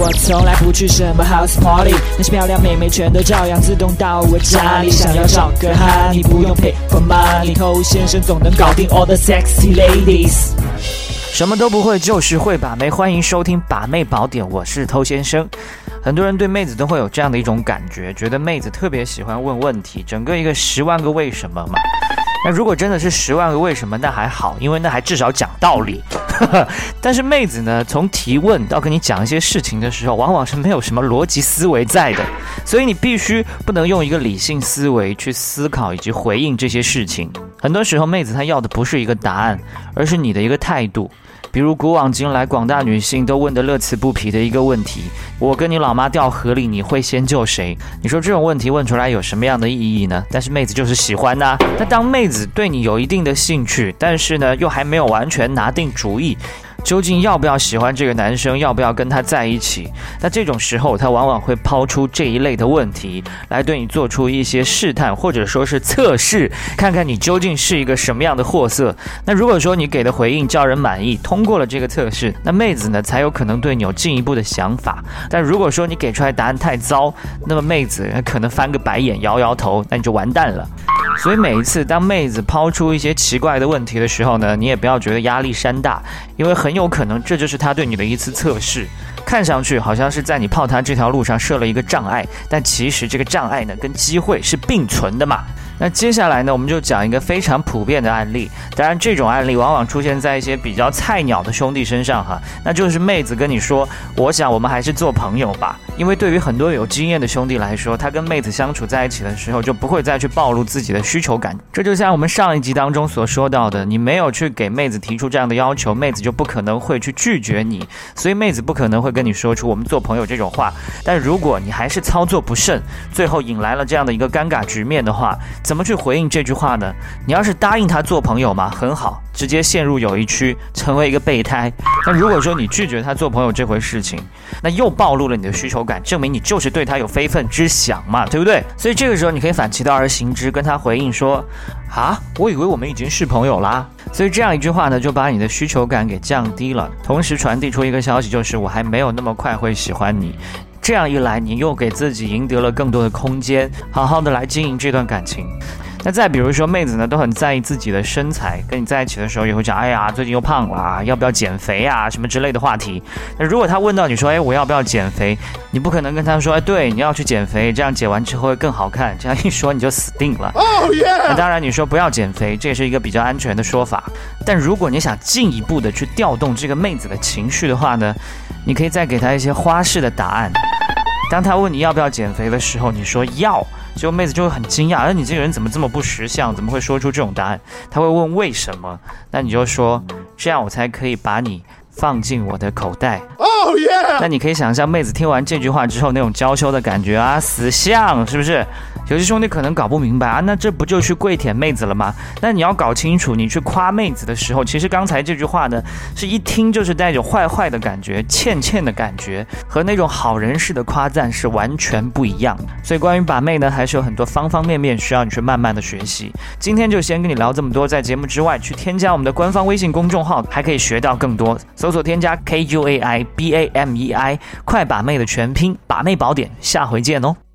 我从来不去什么 house party，那些漂亮妹妹全都照样自动到我家里。想要找个哈，你不用 pay for money，偷先生总能搞定 all the sexy ladies。什么都不会，就是会把妹。欢迎收听《把妹宝典》，我是偷先生。很多人对妹子都会有这样的一种感觉，觉得妹子特别喜欢问问题，整个一个十万个为什么嘛。那如果真的是十万个为什么，那还好，因为那还至少讲道理。但是妹子呢，从提问到跟你讲一些事情的时候，往往是没有什么逻辑思维在的，所以你必须不能用一个理性思维去思考以及回应这些事情。很多时候，妹子她要的不是一个答案，而是你的一个态度。比如古往今来，广大女性都问得乐此不疲的一个问题：我跟你老妈掉河里，你会先救谁？你说这种问题问出来有什么样的意义呢？但是妹子就是喜欢呐。那当妹子对你有一定的兴趣，但是呢又还没有完全拿定主意。究竟要不要喜欢这个男生，要不要跟他在一起？那这种时候，他往往会抛出这一类的问题，来对你做出一些试探，或者说是测试，看看你究竟是一个什么样的货色。那如果说你给的回应叫人满意，通过了这个测试，那妹子呢才有可能对你有进一步的想法。但如果说你给出来答案太糟，那么妹子可能翻个白眼，摇摇头，那你就完蛋了。所以每一次当妹子抛出一些奇怪的问题的时候呢，你也不要觉得压力山大，因为很有可能这就是她对你的一次测试。看上去好像是在你泡她这条路上设了一个障碍，但其实这个障碍呢跟机会是并存的嘛。那接下来呢，我们就讲一个非常普遍的案例。当然，这种案例往往出现在一些比较菜鸟的兄弟身上哈，那就是妹子跟你说：“我想我们还是做朋友吧。”因为对于很多有经验的兄弟来说，他跟妹子相处在一起的时候，就不会再去暴露自己的需求感。这就像我们上一集当中所说到的，你没有去给妹子提出这样的要求，妹子就不可能会去拒绝你，所以妹子不可能会跟你说出“我们做朋友”这种话。但如果你还是操作不慎，最后引来了这样的一个尴尬局面的话，怎么去回应这句话呢？你要是答应他做朋友嘛？很好。直接陷入友谊区，成为一个备胎。但如果说你拒绝他做朋友这回事情，那又暴露了你的需求感，证明你就是对他有非分之想嘛，对不对？所以这个时候你可以反其道而行之，跟他回应说：啊，我以为我们已经是朋友啦。所以这样一句话呢，就把你的需求感给降低了，同时传递出一个消息，就是我还没有那么快会喜欢你。这样一来，你又给自己赢得了更多的空间，好好的来经营这段感情。那再比如说，妹子呢都很在意自己的身材，跟你在一起的时候也会讲，哎呀，最近又胖了，要不要减肥啊，什么之类的话题。那如果她问到你说，哎，我要不要减肥？你不可能跟她说，哎，对，你要去减肥，这样减完之后会更好看。这样一说你就死定了。那当然，你说不要减肥，这也是一个比较安全的说法。但如果你想进一步的去调动这个妹子的情绪的话呢，你可以再给她一些花式的答案。当他问你要不要减肥的时候，你说要。结果妹子就会很惊讶，那你这个人怎么这么不识相？怎么会说出这种答案？他会问为什么？那你就说这样我才可以把你放进我的口袋。哦耶！那你可以想象妹子听完这句话之后那种娇羞的感觉啊，死相是不是？有些兄弟可能搞不明白啊，那这不就去跪舔妹子了吗？那你要搞清楚，你去夸妹子的时候，其实刚才这句话呢，是一听就是带着坏坏的感觉、欠欠的感觉，和那种好人式的夸赞是完全不一样。所以关于把妹呢，还是有很多方方面面需要你去慢慢的学习。今天就先跟你聊这么多，在节目之外，去添加我们的官方微信公众号，还可以学到更多。搜索添加 K U A I B A M E I，快把妹的全拼，把妹宝典，下回见哦。